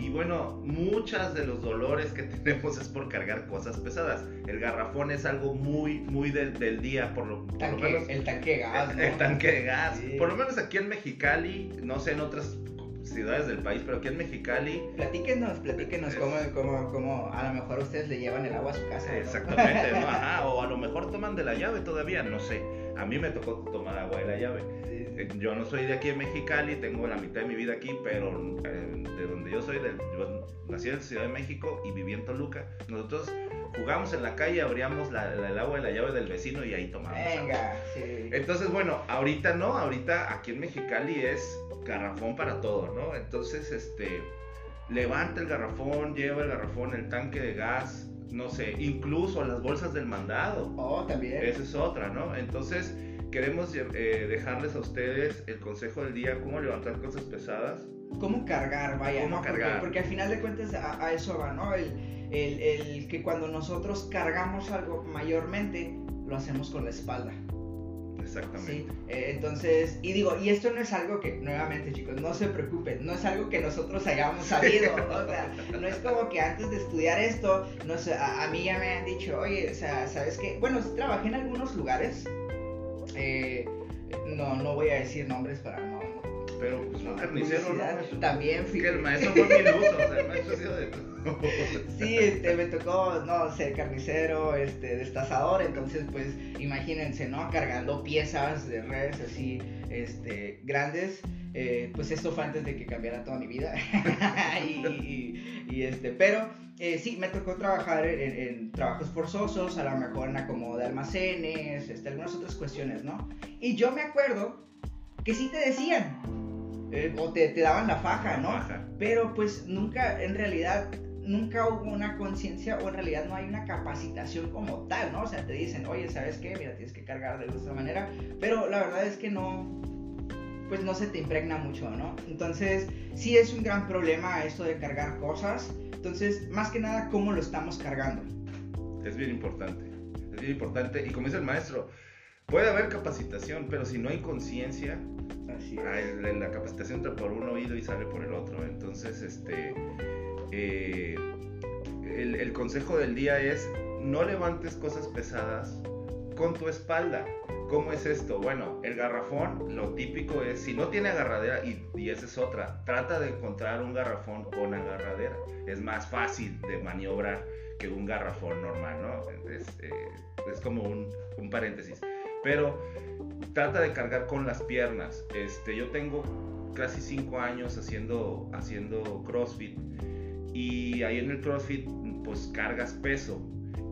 Y bueno, muchas de los dolores que tenemos es por cargar cosas pesadas. El garrafón es algo muy, muy del, del día, por lo, por lo, menos. El tanque de gas. ¿no? El, tanque de gas. Por lo menos aquí en Mexicali, no sé en otras ciudades del país, pero aquí en Mexicali. Platíquenos, platíquenos cómo, cómo, cómo, a lo mejor ustedes le llevan el agua a su casa. Exactamente, ¿no? Ajá, o a lo mejor toman de la llave todavía, no sé. A mí me tocó tomar agua de la llave. Eh, yo no soy de aquí en Mexicali, tengo la mitad de mi vida aquí, pero eh, de donde yo soy, del, yo nací en Ciudad de México y viví en Toluca. Nosotros jugamos en la calle, abríamos la, el agua de la llave del vecino y ahí tomábamos. Venga, sí. Entonces, bueno, ahorita no, ahorita aquí en Mexicali es garrafón para todo, ¿no? Entonces, este, levanta el garrafón, lleva el garrafón, el tanque de gas, no sé, incluso las bolsas del mandado. Oh, también. Esa es otra, ¿no? Entonces, queremos eh, dejarles a ustedes el consejo del día, cómo levantar cosas pesadas. Cómo cargar, vaya, ¿Cómo ¿no? cargar? Porque, porque, al final de cuentas a, a eso va, ¿no? El, el, el, que cuando nosotros cargamos algo mayormente, lo hacemos con la espalda. Exactamente. Sí, eh, entonces, y digo, y esto no es algo que, nuevamente chicos, no se preocupen, no es algo que nosotros hayamos sabido, o sea, no es como que antes de estudiar esto, no sé, a, a, mí ya me han dicho, oye, o sea, ¿sabes qué? Bueno, trabajé en algunos lugares, no, no voy a decir nombres para. Pero, pues, no, carnicero, ¿no? También fui... Que el maestro fue mi luz, o sea, el maestro ha sido de todo. sí, este, me tocó, no, ser carnicero, este, destazador, entonces, pues, imagínense, ¿no? Cargando piezas de res así, este, grandes, eh, pues esto fue antes de que cambiara toda mi vida, y, y, y, este, pero, eh, sí, me tocó trabajar en, en, trabajos forzosos, a lo mejor en acomodo de almacenes, este, algunas otras cuestiones, ¿no? Y yo me acuerdo que sí te decían, eh, o te, te, daban la faja, ¿no? Faja. Pero pues nunca, en realidad, nunca hubo una conciencia o en realidad no hay una capacitación como tal, ¿no? O sea, te dicen, oye, ¿sabes qué? Mira, tienes que cargar de esta manera, pero la verdad es que no, pues no se te impregna mucho, ¿no? Entonces, sí es un gran problema esto de cargar cosas, entonces, más que nada, ¿cómo lo estamos cargando? Es bien importante, es bien importante, y como dice el maestro, puede haber capacitación, pero si no hay conciencia, la capacitación entra por un oído y sale por el otro. Entonces, este, eh, el, el, consejo del día es no levantes cosas pesadas con tu espalda. ¿Cómo es esto? Bueno, el garrafón, lo típico es, si no tiene agarradera, y, y esa es otra, trata de encontrar un garrafón con agarradera. Es más fácil de maniobrar que un garrafón normal, ¿no? Es, eh, es como un, un paréntesis. Pero trata de cargar con las piernas. Este, yo tengo casi 5 años haciendo, haciendo CrossFit y ahí en el CrossFit pues cargas peso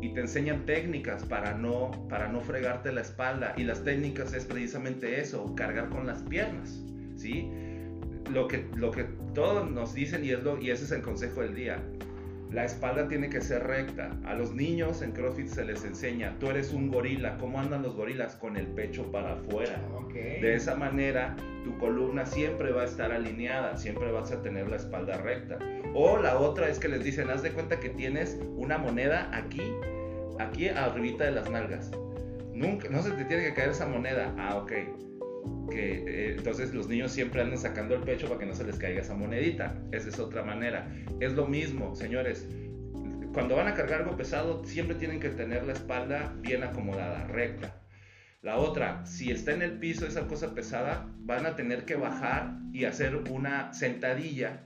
y te enseñan técnicas para no, para no fregarte la espalda y las técnicas es precisamente eso, cargar con las piernas, ¿sí? Lo que, lo que todos nos dicen y, es lo, y ese es el consejo del día, la espalda tiene que ser recta. A los niños en CrossFit se les enseña, tú eres un gorila, ¿cómo andan los gorilas? Con el pecho para afuera. Okay. De esa manera, tu columna siempre va a estar alineada, siempre vas a tener la espalda recta. O la otra es que les dicen, haz de cuenta que tienes una moneda aquí, aquí arribita de las nalgas. Nunca, no se te tiene que caer esa moneda. Ah, ok que eh, entonces los niños siempre andan sacando el pecho para que no se les caiga esa monedita. Esa es otra manera. Es lo mismo, señores. Cuando van a cargar algo pesado, siempre tienen que tener la espalda bien acomodada, recta. La otra, si está en el piso esa cosa pesada, van a tener que bajar y hacer una sentadilla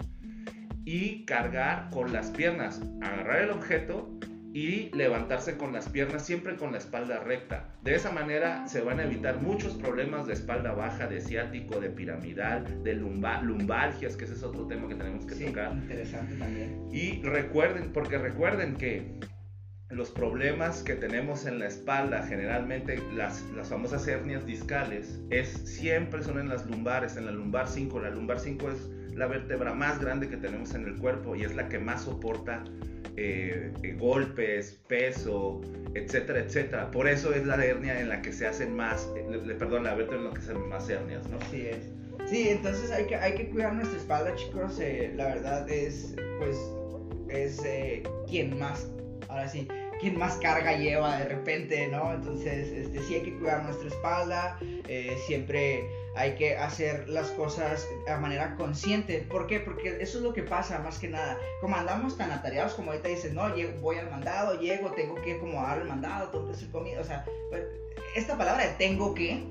y cargar con las piernas, agarrar el objeto y levantarse con las piernas siempre con la espalda recta. De esa manera se van a evitar muchos problemas de espalda baja, de ciático, de piramidal, de lumbar, lumbalgias, que ese es otro tema que tenemos que sí, tocar. Interesante también. Y recuerden, porque recuerden que los problemas que tenemos en la espalda, generalmente las, las famosas hernias discales, es, siempre son en las lumbares, en la lumbar 5. La lumbar 5 es la vértebra más grande que tenemos en el cuerpo y es la que más soporta eh, eh, golpes, peso, etcétera, etcétera. Por eso es la hernia en la que se hacen más, eh, perdón, la vértebra en la que se hacen más hernias, ¿no? Así es. Sí, entonces hay que, hay que cuidar nuestra espalda, chicos. la verdad es, pues, es quien más, ahora sí, quien más carga lleva de repente, ¿no? Entonces, este, sí hay que cuidar nuestra espalda, siempre hay que hacer las cosas de manera consciente. ¿Por qué? Porque eso es lo que pasa más que nada. Como andamos tan atareados como ahorita dices, no, llego, voy al mandado, llego, tengo que como dar el mandado, tengo que hacer comida. O sea, pues, esta palabra de tengo que,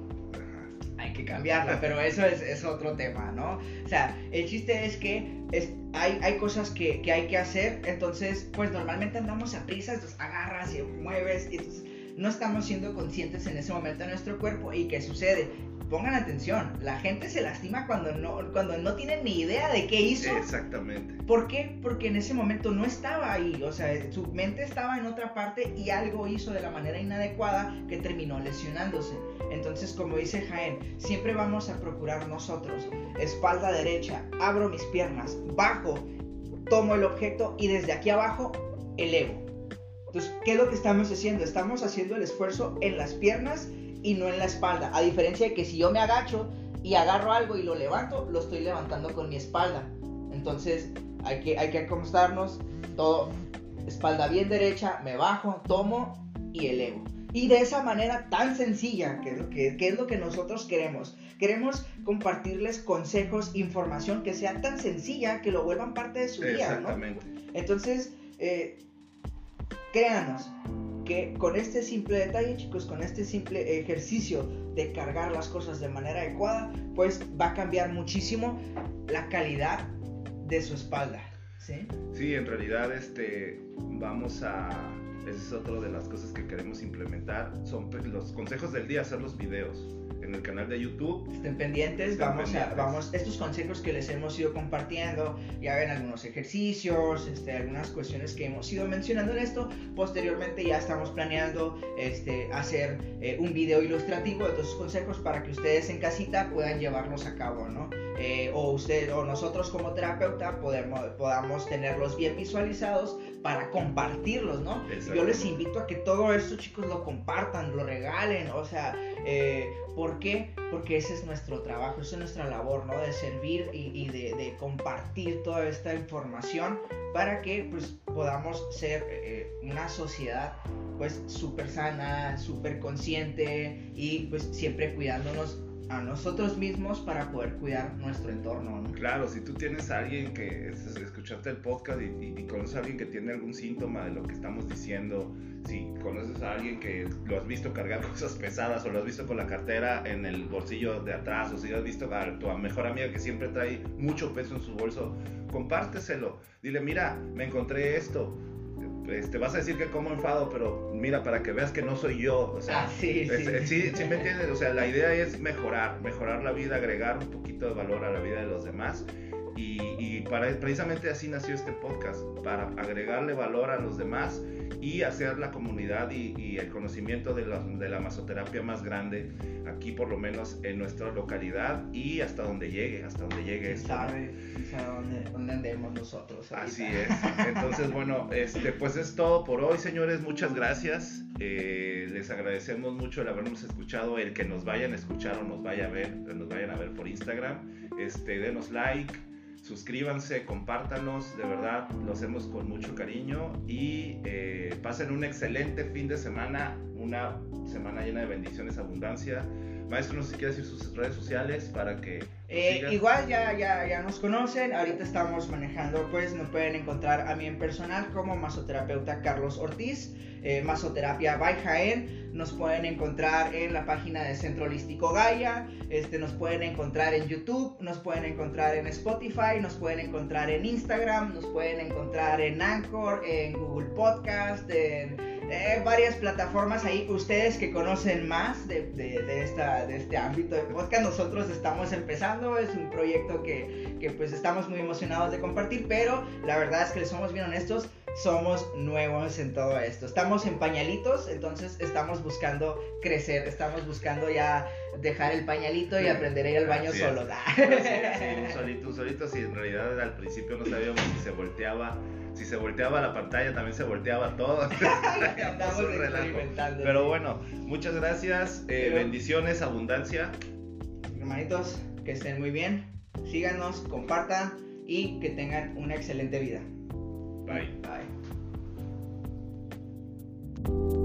hay que cambiarla, pero eso es, es, otro tema, ¿no? O sea, el chiste es que es, hay, hay cosas que, que, hay que hacer, entonces, pues normalmente andamos a prisa, entonces agarras y mueves, y entonces no estamos siendo conscientes en ese momento de nuestro cuerpo y qué sucede pongan atención, la gente se lastima cuando no, cuando no tienen ni idea de qué hizo. Exactamente. ¿Por qué? Porque en ese momento no estaba ahí, o sea, su mente estaba en otra parte y algo hizo de la manera inadecuada que terminó lesionándose. Entonces, como dice Jaén, siempre vamos a procurar nosotros, espalda derecha, abro mis piernas, bajo, tomo el objeto y desde aquí abajo elevo. Entonces, ¿qué es lo que estamos haciendo? Estamos haciendo el esfuerzo en las piernas y no en la espalda. A diferencia de que si yo me agacho y agarro algo y lo levanto, lo estoy levantando con mi espalda. Entonces hay que, hay que acostarnos, todo, espalda bien derecha, me bajo, tomo y elevo. Y de esa manera tan sencilla, que es lo que, es lo que nosotros queremos. Queremos compartirles consejos, información que sea tan sencilla que lo vuelvan parte de su día. Exactamente. Entonces, eh, créanos, con este simple detalle, chicos, con este simple ejercicio de cargar las cosas de manera adecuada, pues va a cambiar muchísimo la calidad de su espalda. Sí, sí en realidad este, vamos a... Esa es otra de las cosas que queremos implementar. Son pues, los consejos del día, hacer los videos en el canal de YouTube. Estén pendientes, vamos a, vamos, estos consejos que les hemos ido compartiendo, ya ven algunos ejercicios, este, algunas cuestiones que hemos ido mencionando en esto. Posteriormente ya estamos planeando este, hacer eh, un video ilustrativo de todos esos consejos para que ustedes en casita puedan llevarlos a cabo, ¿no? Eh, o usted o nosotros como terapeuta podemos, podamos tenerlos bien visualizados para compartirlos, ¿no? Yo les invito a que todo esto, chicos, lo compartan, lo regalen, o sea, eh, ¿por qué? Porque ese es nuestro trabajo, esa es nuestra labor, ¿no? De servir y, de, compartir toda esta información para que, pues, podamos ser eh, una sociedad, pues, súper sana, súper consciente y, pues, siempre cuidándonos a nosotros mismos para poder cuidar nuestro entorno. Claro, si tú tienes a alguien que escuchaste el podcast y, conoces a alguien que tiene algún síntoma de lo que estamos diciendo, si conoces a alguien que lo has visto cargar cosas pesadas o lo has visto con la cartera en el bolsillo de atrás o si has visto a tu mejor amiga que siempre trae mucho peso en su bolso, compárteselo. Dile, mira, me encontré esto este, vas a decir que como enfado, pero mira, para que veas que no soy yo. O sea, ah, sí, sí. sí, sí, me entiendes. O sea, la idea es mejorar, mejorar la vida, agregar un poquito de valor a la vida de los demás. Y, y para, precisamente así nació este podcast, para agregarle valor a los demás y hacer la comunidad y, el conocimiento de la, de la, masoterapia más grande aquí por lo menos en nuestra localidad y hasta donde llegue, hasta donde llegue esto. Sabe, dónde, dónde, andemos nosotros. Así es. Entonces, bueno, este, pues es todo por hoy, señores. Muchas gracias. Eh, les agradecemos mucho el habernos escuchado, el que nos vayan a escuchar o nos vaya a ver, nos vayan a ver por Instagram. Este, denos like suscríbanse, compártanos, de verdad lo hacemos con mucho cariño y eh, pasen un excelente fin de semana, una semana llena de bendiciones, abundancia. Maestro, no sé si quiere decir sus redes sociales para que... Eh, igual ya, ya, ya nos conocen, ahorita estamos manejando, pues nos pueden encontrar a mí en personal como masoterapeuta Carlos Ortiz, eh, Masoterapia by Jaén, nos pueden encontrar en la página de Centro Holístico Gaia, este, nos pueden encontrar en YouTube, nos pueden encontrar en Spotify, nos pueden encontrar en Instagram, nos pueden encontrar en Anchor, en Google Podcast, en eh, varias plataformas ahí, ustedes que conocen más de, de, esta, de este ámbito de podcast, nosotros estamos empezando, es un proyecto que, que, pues estamos muy emocionados de compartir, pero la verdad es que les somos bien honestos, somos nuevos en todo esto. Estamos en pañalitos, entonces estamos buscando crecer, estamos buscando ya dejar el pañalito y aprender a ir al baño solo. Sí, sí, un solito, un solito, si en realidad al principio no sabíamos si se volteaba si se volteaba la pantalla también se volteaba todo. Estamos experimentando. Pero bueno, muchas gracias, eh, bendiciones, abundancia. Hermanitos, que estén muy bien, síganos, compartan y que tengan una excelente vida. Bye. Bye.